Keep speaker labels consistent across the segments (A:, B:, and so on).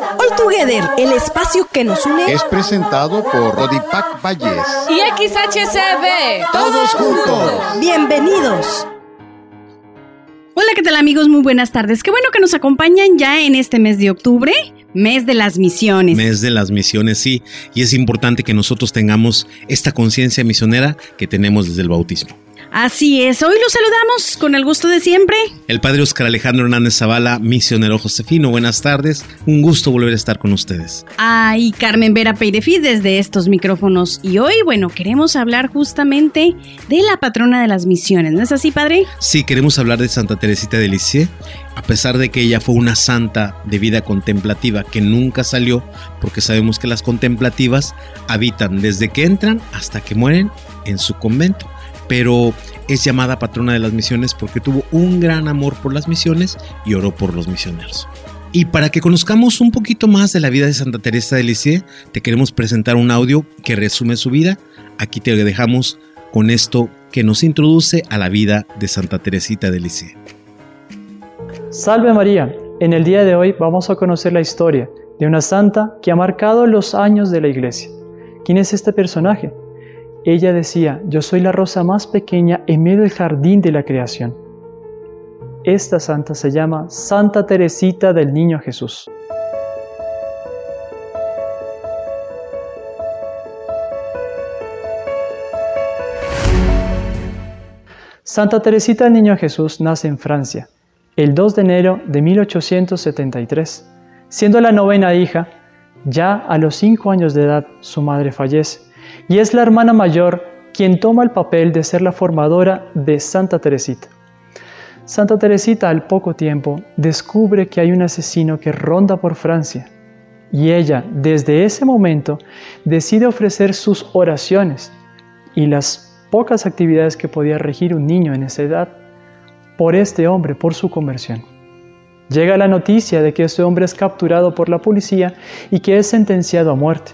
A: All Together, el espacio que nos une,
B: es presentado por Rodipac Valles
C: y XHCB.
B: Todos juntos.
A: Bienvenidos.
D: Hola, ¿qué tal amigos? Muy buenas tardes. Qué bueno que nos acompañan ya en este mes de octubre, mes de las misiones.
E: Mes de las misiones, sí. Y es importante que nosotros tengamos esta conciencia misionera que tenemos desde el bautismo.
D: Así es, hoy los saludamos con el gusto de siempre.
E: El padre Oscar Alejandro Hernández Zavala, misionero Josefino, buenas tardes. Un gusto volver a estar con ustedes.
D: Ah, y Carmen Vera Peirefid desde estos micrófonos. Y hoy, bueno, queremos hablar justamente de la patrona de las misiones, ¿no es así, padre?
E: Sí, queremos hablar de Santa Teresita de Lisieux, a pesar de que ella fue una santa de vida contemplativa que nunca salió, porque sabemos que las contemplativas habitan desde que entran hasta que mueren en su convento pero es llamada patrona de las misiones porque tuvo un gran amor por las misiones y oró por los misioneros. Y para que conozcamos un poquito más de la vida de Santa Teresa de Lisieux, te queremos presentar un audio que resume su vida. Aquí te dejamos con esto que nos introduce a la vida de Santa Teresita de Lisieux.
F: Salve María, en el día de hoy vamos a conocer la historia de una santa que ha marcado los años de la iglesia. ¿Quién es este personaje? Ella decía, yo soy la rosa más pequeña en medio del jardín de la creación. Esta santa se llama Santa Teresita del Niño Jesús. Santa Teresita del Niño Jesús nace en Francia el 2 de enero de 1873. Siendo la novena hija, ya a los cinco años de edad su madre fallece y es la hermana mayor quien toma el papel de ser la formadora de Santa Teresita. Santa Teresita al poco tiempo descubre que hay un asesino que ronda por Francia y ella desde ese momento decide ofrecer sus oraciones y las pocas actividades que podía regir un niño en esa edad por este hombre, por su conversión. Llega la noticia de que este hombre es capturado por la policía y que es sentenciado a muerte.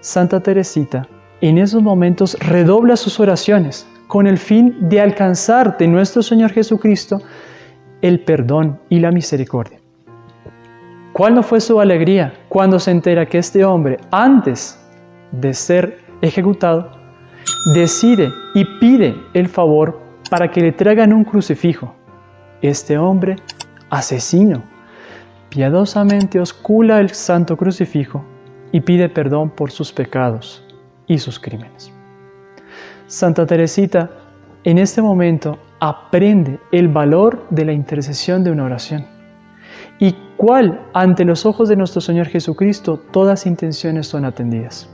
F: Santa Teresita en esos momentos redobla sus oraciones con el fin de alcanzar de nuestro Señor Jesucristo el perdón y la misericordia. ¿Cuál no fue su alegría cuando se entera que este hombre, antes de ser ejecutado, decide y pide el favor para que le traigan un crucifijo? Este hombre, asesino, piadosamente oscula el santo crucifijo y pide perdón por sus pecados y sus crímenes. Santa Teresita en este momento aprende el valor de la intercesión de una oración y cuál ante los ojos de nuestro Señor Jesucristo todas intenciones son atendidas.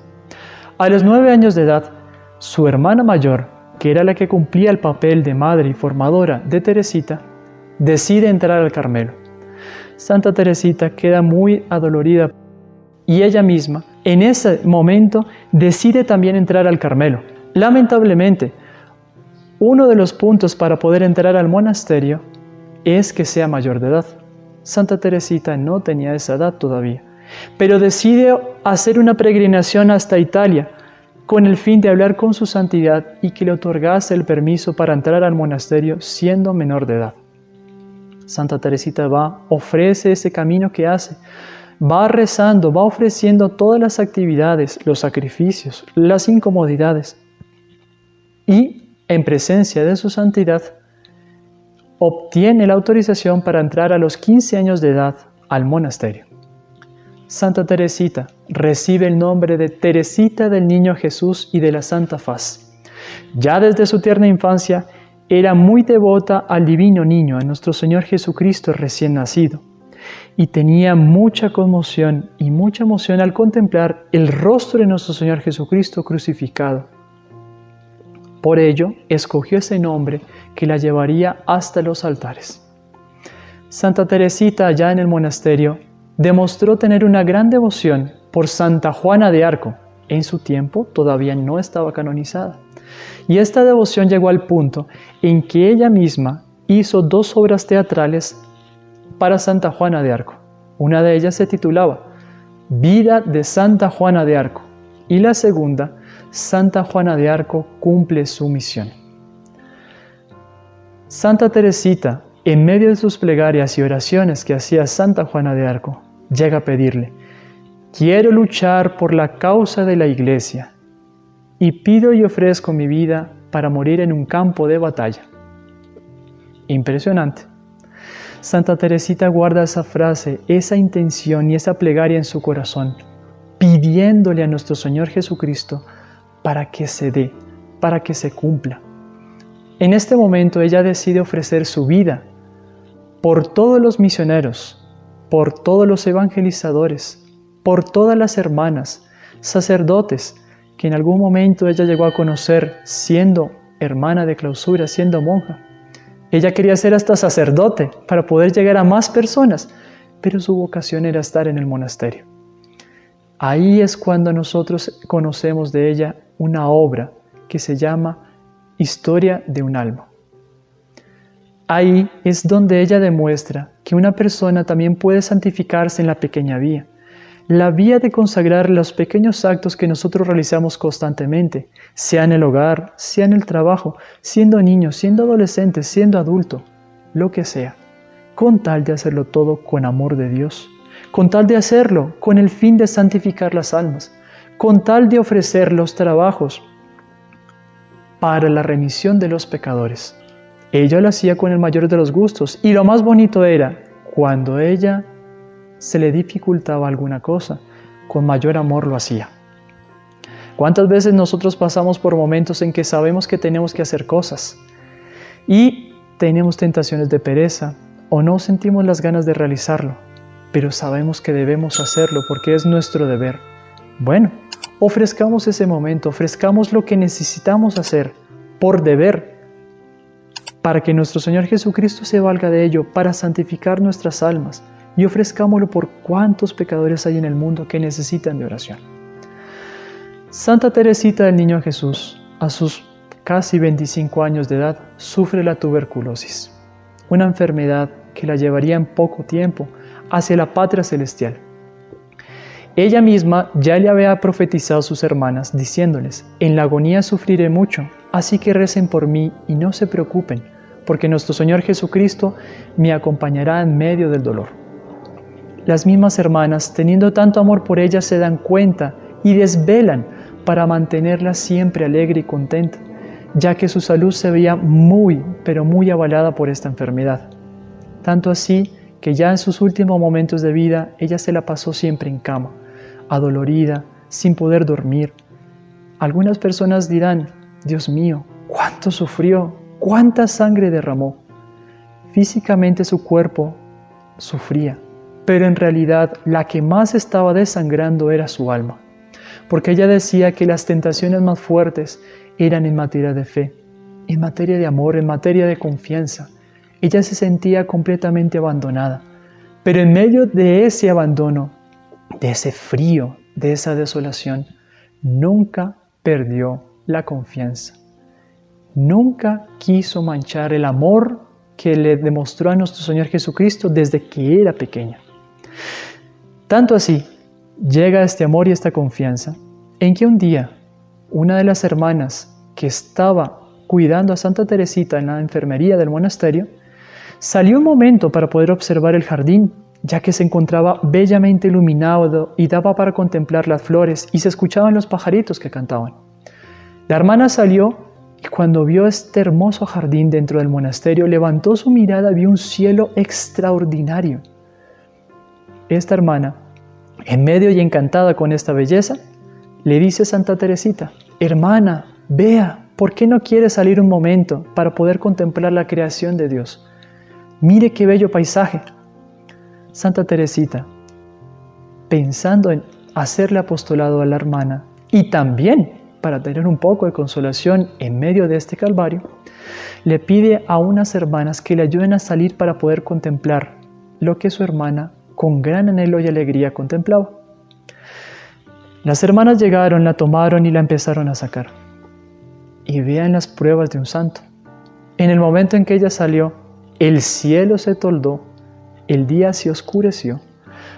F: A los nueve años de edad, su hermana mayor, que era la que cumplía el papel de madre y formadora de Teresita, decide entrar al Carmelo. Santa Teresita queda muy adolorida y ella misma en ese momento decide también entrar al Carmelo. Lamentablemente, uno de los puntos para poder entrar al monasterio es que sea mayor de edad. Santa Teresita no tenía esa edad todavía, pero decide hacer una peregrinación hasta Italia con el fin de hablar con su santidad y que le otorgase el permiso para entrar al monasterio siendo menor de edad. Santa Teresita va, ofrece ese camino que hace, va rezando, va ofreciendo todas las actividades, los sacrificios, las incomodidades y en presencia de su santidad obtiene la autorización para entrar a los 15 años de edad al monasterio. Santa Teresita recibe el nombre de Teresita del Niño Jesús y de la Santa Faz. Ya desde su tierna infancia era muy devota al divino niño, a nuestro Señor Jesucristo recién nacido y tenía mucha conmoción y mucha emoción al contemplar el rostro de nuestro Señor Jesucristo crucificado. Por ello, escogió ese nombre que la llevaría hasta los altares. Santa Teresita, allá en el monasterio, demostró tener una gran devoción por Santa Juana de Arco. En su tiempo todavía no estaba canonizada. Y esta devoción llegó al punto en que ella misma hizo dos obras teatrales para Santa Juana de Arco. Una de ellas se titulaba Vida de Santa Juana de Arco y la segunda, Santa Juana de Arco cumple su misión. Santa Teresita, en medio de sus plegarias y oraciones que hacía Santa Juana de Arco, llega a pedirle, quiero luchar por la causa de la iglesia y pido y ofrezco mi vida para morir en un campo de batalla. Impresionante. Santa Teresita guarda esa frase, esa intención y esa plegaria en su corazón, pidiéndole a nuestro Señor Jesucristo para que se dé, para que se cumpla. En este momento ella decide ofrecer su vida por todos los misioneros, por todos los evangelizadores, por todas las hermanas, sacerdotes, que en algún momento ella llegó a conocer siendo hermana de clausura, siendo monja. Ella quería ser hasta sacerdote para poder llegar a más personas, pero su vocación era estar en el monasterio. Ahí es cuando nosotros conocemos de ella una obra que se llama Historia de un alma. Ahí es donde ella demuestra que una persona también puede santificarse en la pequeña vía, la vía de consagrar los pequeños actos que nosotros realizamos constantemente, sea en el hogar, sea en el trabajo, siendo niño, siendo adolescente, siendo adulto, lo que sea, con tal de hacerlo todo con amor de Dios, con tal de hacerlo con el fin de santificar las almas, con tal de ofrecer los trabajos para la remisión de los pecadores. Ella lo hacía con el mayor de los gustos y lo más bonito era cuando ella se le dificultaba alguna cosa, con mayor amor lo hacía. ¿Cuántas veces nosotros pasamos por momentos en que sabemos que tenemos que hacer cosas y tenemos tentaciones de pereza o no sentimos las ganas de realizarlo, pero sabemos que debemos hacerlo porque es nuestro deber? Bueno, ofrezcamos ese momento, ofrezcamos lo que necesitamos hacer por deber, para que nuestro Señor Jesucristo se valga de ello, para santificar nuestras almas, y ofrezcámoslo por cuántos pecadores hay en el mundo que necesitan de oración. Santa Teresita del Niño Jesús, a sus casi 25 años de edad, sufre la tuberculosis, una enfermedad que la llevaría en poco tiempo hacia la patria celestial. Ella misma ya le había profetizado a sus hermanas, diciéndoles, en la agonía sufriré mucho, así que recen por mí y no se preocupen, porque nuestro Señor Jesucristo me acompañará en medio del dolor. Las mismas hermanas, teniendo tanto amor por ella, se dan cuenta y desvelan para mantenerla siempre alegre y contenta, ya que su salud se veía muy, pero muy avalada por esta enfermedad. Tanto así que ya en sus últimos momentos de vida ella se la pasó siempre en cama, adolorida, sin poder dormir. Algunas personas dirán, Dios mío, cuánto sufrió, cuánta sangre derramó. Físicamente su cuerpo sufría, pero en realidad la que más estaba desangrando era su alma, porque ella decía que las tentaciones más fuertes eran en materia de fe, en materia de amor, en materia de confianza. Ella se sentía completamente abandonada, pero en medio de ese abandono de ese frío, de esa desolación, nunca perdió la confianza. Nunca quiso manchar el amor que le demostró a nuestro Señor Jesucristo desde que era pequeña. Tanto así llega este amor y esta confianza en que un día una de las hermanas que estaba cuidando a Santa Teresita en la enfermería del monasterio, salió un momento para poder observar el jardín ya que se encontraba bellamente iluminado y daba para contemplar las flores y se escuchaban los pajaritos que cantaban. La hermana salió y cuando vio este hermoso jardín dentro del monasterio, levantó su mirada y vio un cielo extraordinario. Esta hermana, en medio y encantada con esta belleza, le dice a Santa Teresita, hermana, vea, ¿por qué no quiere salir un momento para poder contemplar la creación de Dios? Mire qué bello paisaje. Santa Teresita, pensando en hacerle apostolado a la hermana y también para tener un poco de consolación en medio de este calvario, le pide a unas hermanas que le ayuden a salir para poder contemplar lo que su hermana con gran anhelo y alegría contemplaba. Las hermanas llegaron, la tomaron y la empezaron a sacar. Y vean las pruebas de un santo. En el momento en que ella salió, el cielo se toldó el día se oscureció,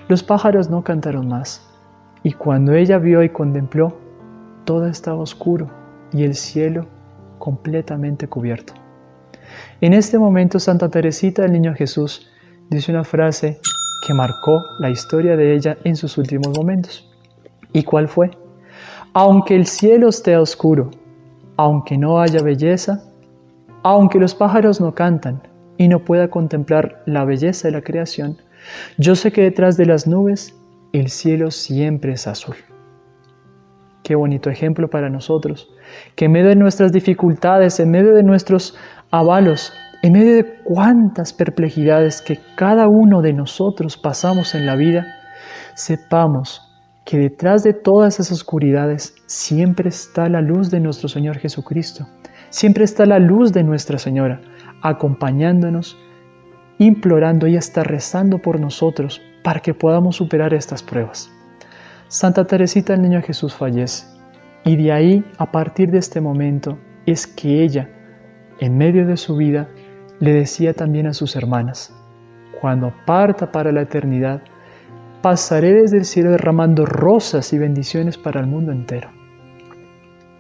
F: los pájaros no cantaron más, y cuando ella vio y contempló, todo estaba oscuro y el cielo completamente cubierto. En este momento Santa Teresita del Niño Jesús dice una frase que marcó la historia de ella en sus últimos momentos. ¿Y cuál fue? Aunque el cielo esté oscuro, aunque no haya belleza, aunque los pájaros no cantan y no pueda contemplar la belleza de la creación, yo sé que detrás de las nubes el cielo siempre es azul. Qué bonito ejemplo para nosotros, que en medio de nuestras dificultades, en medio de nuestros avalos, en medio de cuántas perplejidades que cada uno de nosotros pasamos en la vida, sepamos que detrás de todas esas oscuridades siempre está la luz de nuestro Señor Jesucristo, siempre está la luz de Nuestra Señora, acompañándonos, implorando y hasta rezando por nosotros para que podamos superar estas pruebas. Santa Teresita el Niño Jesús fallece y de ahí, a partir de este momento, es que ella, en medio de su vida, le decía también a sus hermanas, cuando parta para la eternidad, pasaré desde el cielo derramando rosas y bendiciones para el mundo entero.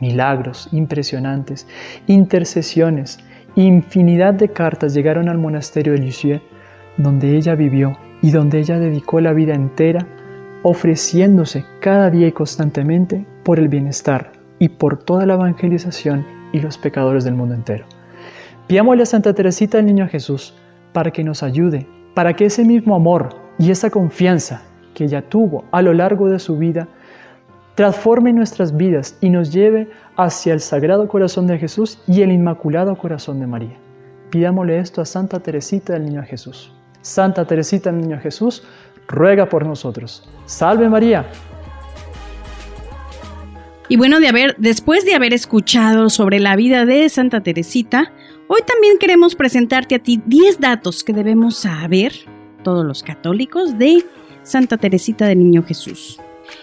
F: Milagros impresionantes, intercesiones, infinidad de cartas llegaron al monasterio de Lisieux, donde ella vivió y donde ella dedicó la vida entera, ofreciéndose cada día y constantemente por el bienestar y por toda la evangelización y los pecadores del mundo entero. Pidámosle a Santa Teresita del Niño Jesús para que nos ayude, para que ese mismo amor y esa confianza que ella tuvo a lo largo de su vida transforme nuestras vidas y nos lleve hacia el Sagrado Corazón de Jesús y el Inmaculado Corazón de María. Pidámosle esto a Santa Teresita del Niño Jesús. Santa Teresita del Niño Jesús, ruega por nosotros. Salve María.
D: Y bueno, de haber, después de haber escuchado sobre la vida de Santa Teresita, Hoy también queremos presentarte a ti 10 datos que debemos saber, todos los católicos, de Santa Teresita de Niño Jesús.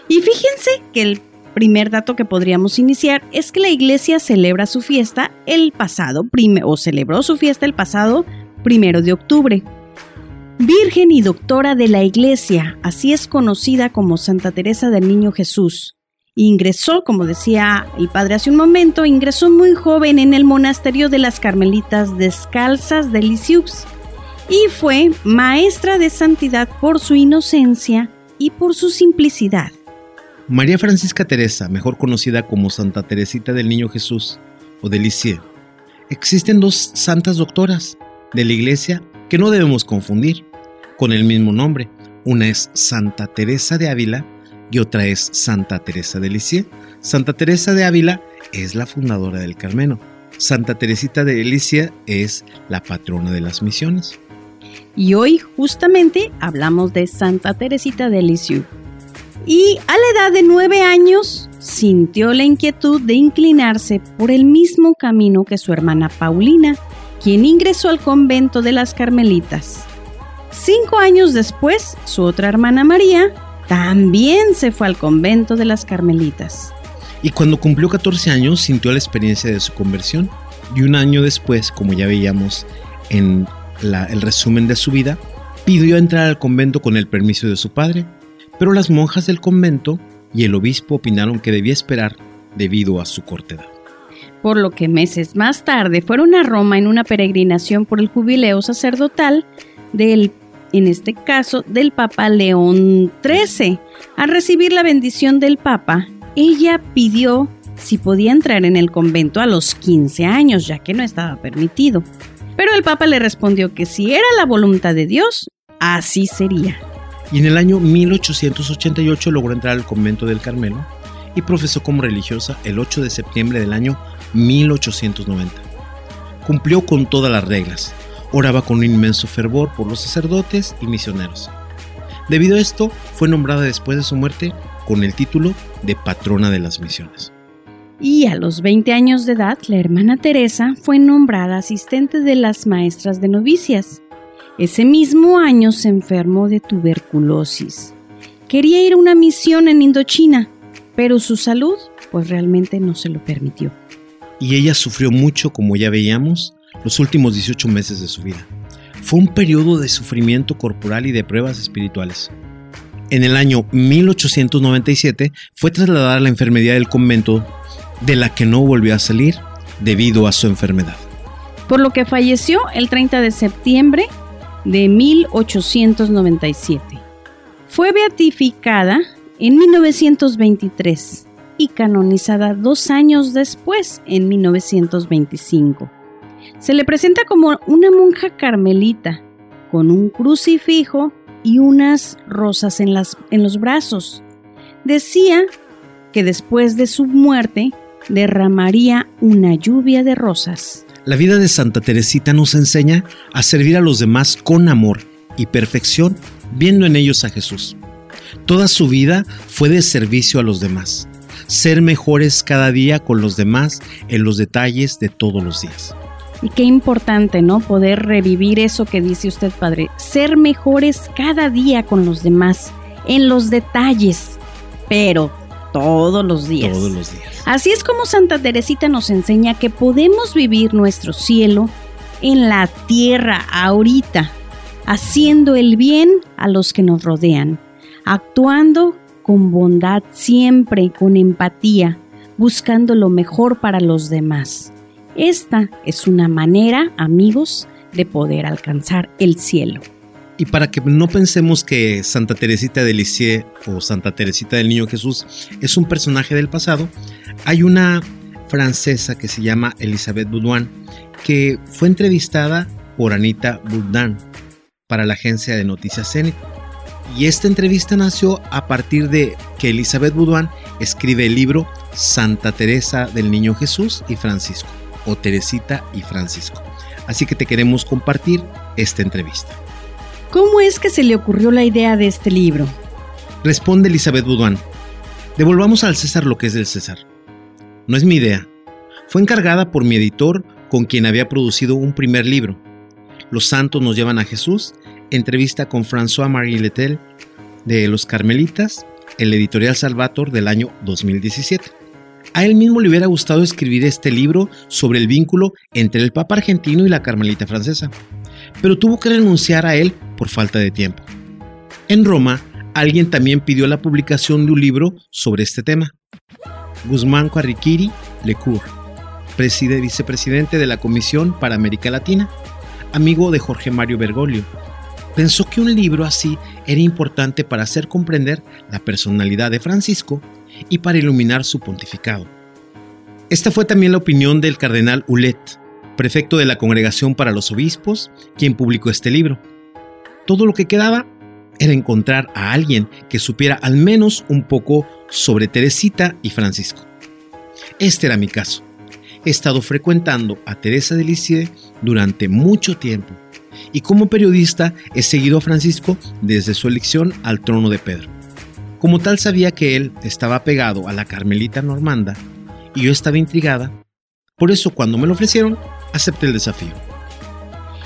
D: Y fíjense que el primer dato que podríamos iniciar es que la iglesia celebra su fiesta el pasado, o celebró su fiesta el pasado primero de octubre. Virgen y doctora de la iglesia, así es conocida como Santa Teresa del Niño Jesús. Ingresó, como decía el padre hace un momento, ingresó muy joven en el monasterio de las Carmelitas Descalzas de Lisieux y fue maestra de santidad por su inocencia y por su simplicidad.
E: María Francisca Teresa, mejor conocida como Santa Teresita del Niño Jesús o de Lisieux. Existen dos santas doctoras de la iglesia que no debemos confundir con el mismo nombre. Una es Santa Teresa de Ávila y otra es Santa Teresa de Lisieux. Santa Teresa de Ávila es la fundadora del Carmeno. Santa Teresita de Lisieux es la patrona de las misiones.
D: Y hoy justamente hablamos de Santa Teresita de Lisieux. Y a la edad de nueve años sintió la inquietud de inclinarse por el mismo camino que su hermana Paulina, quien ingresó al convento de las Carmelitas. Cinco años después, su otra hermana María también se fue al convento de las Carmelitas.
E: Y cuando cumplió 14 años sintió la experiencia de su conversión y un año después, como ya veíamos en el resumen de su vida, pidió entrar al convento con el permiso de su padre, pero las monjas del convento y el obispo opinaron que debía esperar debido a su corta edad.
D: Por lo que meses más tarde fueron a Roma en una peregrinación por el jubileo sacerdotal del en este caso del Papa León XIII. Al recibir la bendición del Papa, ella pidió si podía entrar en el convento a los 15 años, ya que no estaba permitido. Pero el Papa le respondió que si era la voluntad de Dios, así sería.
E: Y en el año 1888 logró entrar al convento del Carmelo y profesó como religiosa el 8 de septiembre del año 1890. Cumplió con todas las reglas, oraba con un inmenso fervor por los sacerdotes y misioneros. Debido a esto, fue nombrada después de su muerte con el título de patrona de las misiones.
D: Y a los 20 años de edad, la hermana Teresa fue nombrada asistente de las maestras de novicias. Ese mismo año se enfermó de tuberculosis. Quería ir a una misión en Indochina, pero su salud pues realmente no se lo permitió.
E: Y ella sufrió mucho, como ya veíamos, los últimos 18 meses de su vida. Fue un periodo de sufrimiento corporal y de pruebas espirituales. En el año 1897 fue trasladada a la enfermedad del convento de la que no volvió a salir debido a su enfermedad.
D: Por lo que falleció el 30 de septiembre de 1897. Fue beatificada en 1923 y canonizada dos años después, en 1925. Se le presenta como una monja carmelita, con un crucifijo y unas rosas en, las, en los brazos. Decía que después de su muerte derramaría una lluvia de rosas.
E: La vida de Santa Teresita nos enseña a servir a los demás con amor y perfección, viendo en ellos a Jesús. Toda su vida fue de servicio a los demás, ser mejores cada día con los demás en los detalles de todos los días.
D: Y qué importante, ¿no? Poder revivir eso que dice usted, Padre. Ser mejores cada día con los demás, en los detalles, pero todos los días.
E: Todos los días.
D: Así es como Santa Teresita nos enseña que podemos vivir nuestro cielo en la tierra ahorita, haciendo el bien a los que nos rodean, actuando con bondad siempre, con empatía, buscando lo mejor para los demás. Esta es una manera, amigos, de poder alcanzar el cielo.
E: Y para que no pensemos que Santa Teresita de Lisieux o Santa Teresita del Niño Jesús es un personaje del pasado, hay una francesa que se llama Elizabeth Boudouin que fue entrevistada por Anita Bourdain para la agencia de noticias Zenit. Y esta entrevista nació a partir de que Elizabeth Boudouin escribe el libro Santa Teresa del Niño Jesús y Francisco, o Teresita y Francisco. Así que te queremos compartir esta entrevista.
D: ¿Cómo es que se le ocurrió la idea de este libro?
E: Responde Elizabeth Boudouin. Devolvamos al César lo que es del César. No es mi idea. Fue encargada por mi editor con quien había producido un primer libro. Los santos nos llevan a Jesús, entrevista con François-Marie Letel de Los Carmelitas, el editorial Salvator del año 2017. A él mismo le hubiera gustado escribir este libro sobre el vínculo entre el Papa argentino y la Carmelita francesa, pero tuvo que renunciar a él por falta de tiempo. En Roma, alguien también pidió la publicación de un libro sobre este tema. Guzmán Carriquiri Lecour, preside, vicepresidente de la Comisión para América Latina, amigo de Jorge Mario Bergoglio, pensó que un libro así era importante para hacer comprender la personalidad de Francisco y para iluminar su pontificado. Esta fue también la opinión del cardenal Ulet, prefecto de la Congregación para los Obispos, quien publicó este libro. Todo lo que quedaba era encontrar a alguien que supiera al menos un poco sobre Teresita y Francisco. Este era mi caso. He estado frecuentando a Teresa de Lisieux durante mucho tiempo y como periodista he seguido a Francisco desde su elección al trono de Pedro. Como tal sabía que él estaba pegado a la Carmelita Normanda y yo estaba intrigada, por eso cuando me lo ofrecieron acepté el desafío.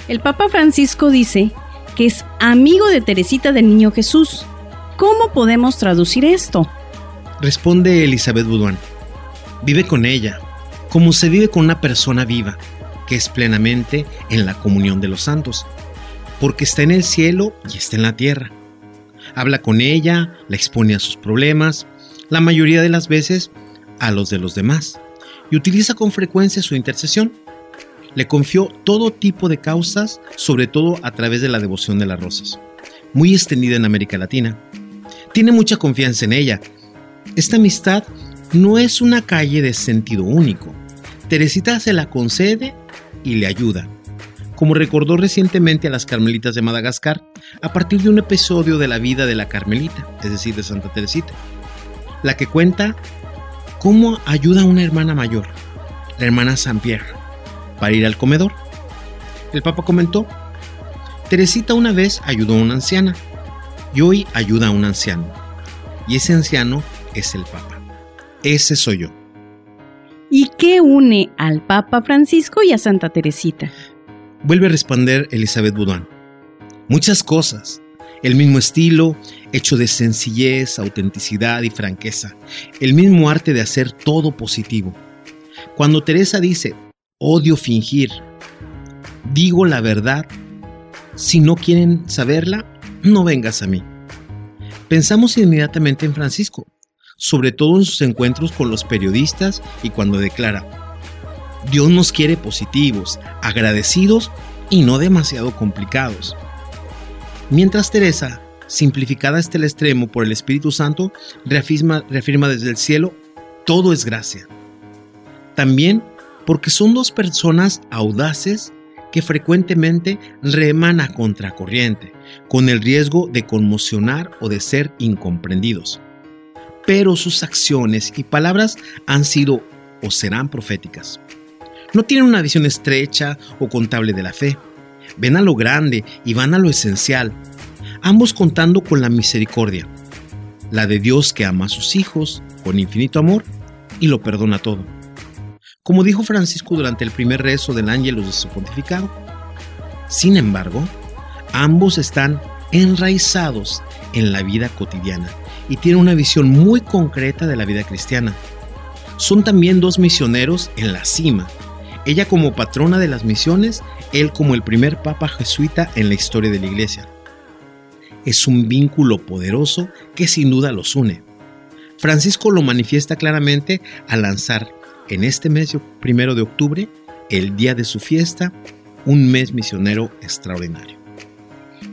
D: El Papa Francisco dice que es amigo de Teresita del Niño Jesús. ¿Cómo podemos traducir esto?
E: Responde Elizabeth Boudouin. Vive con ella, como se vive con una persona viva, que es plenamente en la comunión de los santos, porque está en el cielo y está en la tierra. Habla con ella, la expone a sus problemas, la mayoría de las veces a los de los demás, y utiliza con frecuencia su intercesión. Le confió todo tipo de causas, sobre todo a través de la devoción de las rosas, muy extendida en América Latina. Tiene mucha confianza en ella. Esta amistad no es una calle de sentido único. Teresita se la concede y le ayuda, como recordó recientemente a las Carmelitas de Madagascar a partir de un episodio de la vida de la Carmelita, es decir, de Santa Teresita, la que cuenta cómo ayuda a una hermana mayor, la hermana Saint Pierre, para ir al comedor. El Papa comentó, Teresita una vez ayudó a una anciana y hoy ayuda a un anciano, y ese anciano es el Papa. Ese soy yo.
D: ¿Y qué une al Papa Francisco y a Santa Teresita?
E: Vuelve a responder Elizabeth Boudouin. Muchas cosas. El mismo estilo, hecho de sencillez, autenticidad y franqueza. El mismo arte de hacer todo positivo. Cuando Teresa dice, odio fingir, digo la verdad, si no quieren saberla, no vengas a mí. Pensamos inmediatamente en Francisco, sobre todo en sus encuentros con los periodistas y cuando declara, Dios nos quiere positivos, agradecidos y no demasiado complicados. Mientras Teresa, simplificada hasta el extremo por el Espíritu Santo, reafirma, desde el cielo, todo es gracia. También porque son dos personas audaces que frecuentemente reman a contracorriente, con el riesgo de conmocionar o de ser incomprendidos. Pero sus acciones y palabras han sido o serán proféticas. No tienen una visión estrecha o contable de la fe. Ven a lo grande y van a lo esencial, ambos contando con la misericordia, la de Dios que ama a sus hijos con infinito amor y lo perdona todo. Como dijo Francisco durante el primer rezo del Ángelus de su pontificado. Sin embargo, ambos están enraizados en la vida cotidiana y tienen una visión muy concreta de la vida cristiana. Son también dos misioneros en la cima, ella como patrona de las misiones, él como el primer papa jesuita en la historia de la iglesia. Es un vínculo poderoso que sin duda los une. Francisco lo manifiesta claramente al lanzar en este mes primero de octubre, el día de su fiesta, un mes misionero extraordinario.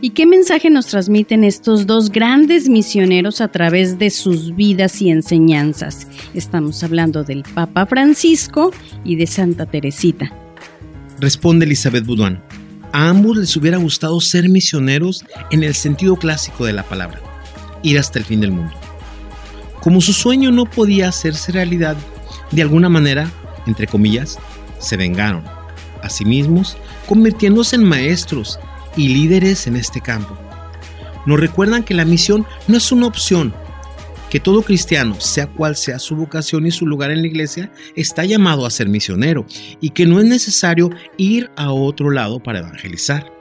D: ¿Y qué mensaje nos transmiten estos dos grandes misioneros a través de sus vidas y enseñanzas? Estamos hablando del Papa Francisco y de Santa Teresita.
E: Responde Elizabeth Boudouin. A ambos les hubiera gustado ser misioneros en el sentido clásico de la palabra, ir hasta el fin del mundo. Como su sueño no podía hacerse realidad, de alguna manera, entre comillas, se vengaron a sí mismos, convirtiéndose en maestros y líderes en este campo. Nos recuerdan que la misión no es una opción, que todo cristiano, sea cual sea su vocación y su lugar en la iglesia, está llamado a ser misionero y que no es necesario ir a otro lado para evangelizar.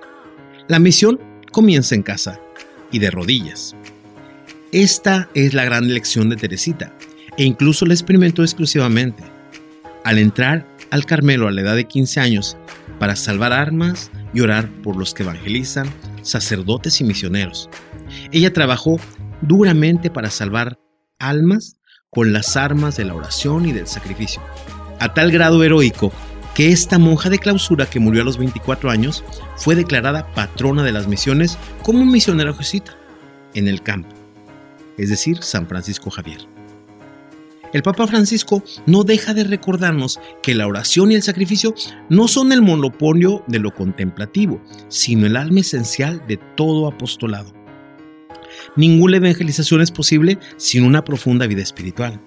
E: La misión comienza en casa y de rodillas. Esta es la gran lección de Teresita e incluso la experimentó exclusivamente. Al entrar al Carmelo a la edad de 15 años para salvar armas y orar por los que evangelizan, sacerdotes y misioneros. Ella trabajó duramente para salvar almas con las armas de la oración y del sacrificio, a tal grado heroico que esta monja de clausura que murió a los 24 años fue declarada patrona de las misiones como un misionero jesuita en el campo, es decir, San Francisco Javier. El Papa Francisco no deja de recordarnos que la oración y el sacrificio no son el monopolio de lo contemplativo, sino el alma esencial de todo apostolado. Ninguna evangelización es posible sin una profunda vida espiritual.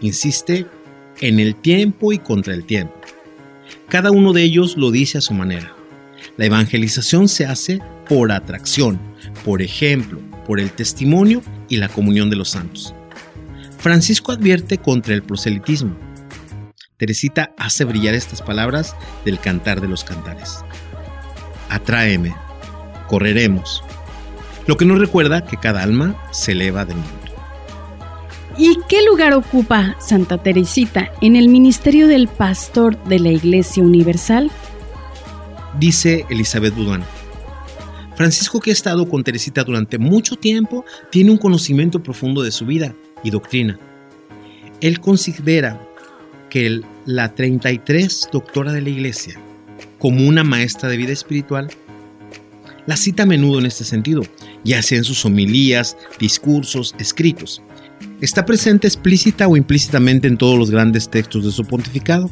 E: Insiste en el tiempo y contra el tiempo. Cada uno de ellos lo dice a su manera. La evangelización se hace por atracción, por ejemplo, por el testimonio y la comunión de los santos. Francisco advierte contra el proselitismo. Teresita hace brillar estas palabras del cantar de los cantares. Atráeme, correremos. Lo que nos recuerda que cada alma se eleva del mundo.
D: ¿Y qué lugar ocupa Santa Teresita en el ministerio del pastor de la Iglesia Universal?
E: Dice Elizabeth Boudin. Francisco, que ha estado con Teresita durante mucho tiempo, tiene un conocimiento profundo de su vida y doctrina. Él considera que la 33 doctora de la Iglesia, como una maestra de vida espiritual, la cita a menudo en este sentido, ya sea en sus homilías, discursos, escritos. Está presente explícita o implícitamente en todos los grandes textos de su pontificado,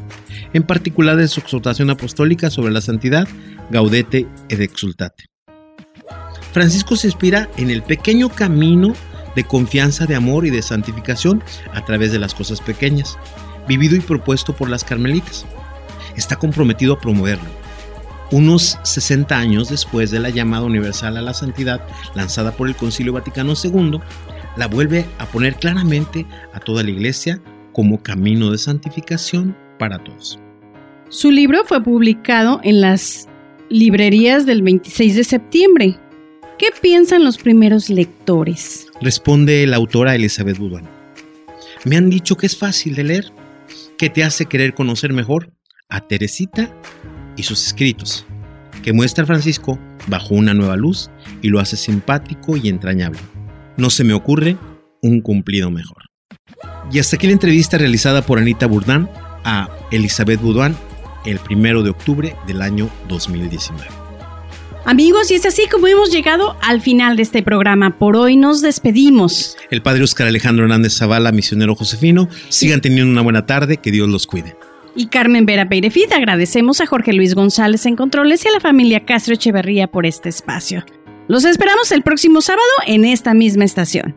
E: en particular de su exhortación apostólica sobre la santidad, Gaudete et Exultate. Francisco se inspira en el pequeño camino de confianza, de amor y de santificación a través de las cosas pequeñas, vivido y propuesto por las carmelitas. Está comprometido a promoverlo. Unos 60 años después de la llamada universal a la santidad lanzada por el Concilio Vaticano II, la vuelve a poner claramente a toda la Iglesia como camino de santificación para todos.
D: Su libro fue publicado en las librerías del 26 de septiembre ¿Qué piensan los primeros lectores?
E: Responde la autora Elizabeth Boudin. Me han dicho que es fácil de leer, que te hace querer conocer mejor a Teresita y sus escritos, que muestra a Francisco bajo una nueva luz y lo hace simpático y entrañable. No se me ocurre un cumplido mejor. Y hasta aquí la entrevista realizada por Anita Bourdin a Elizabeth Boudin el primero de octubre del año 2019.
G: Amigos, y es así como hemos llegado al final de este programa. Por hoy nos despedimos.
E: El padre Oscar Alejandro Hernández Zavala, misionero Josefino. Sigan teniendo una buena tarde, que Dios los cuide.
G: Y Carmen Vera Peirefit, agradecemos a Jorge Luis González en Controles y a la familia Castro Echeverría por este espacio. Los esperamos el próximo sábado en esta misma estación.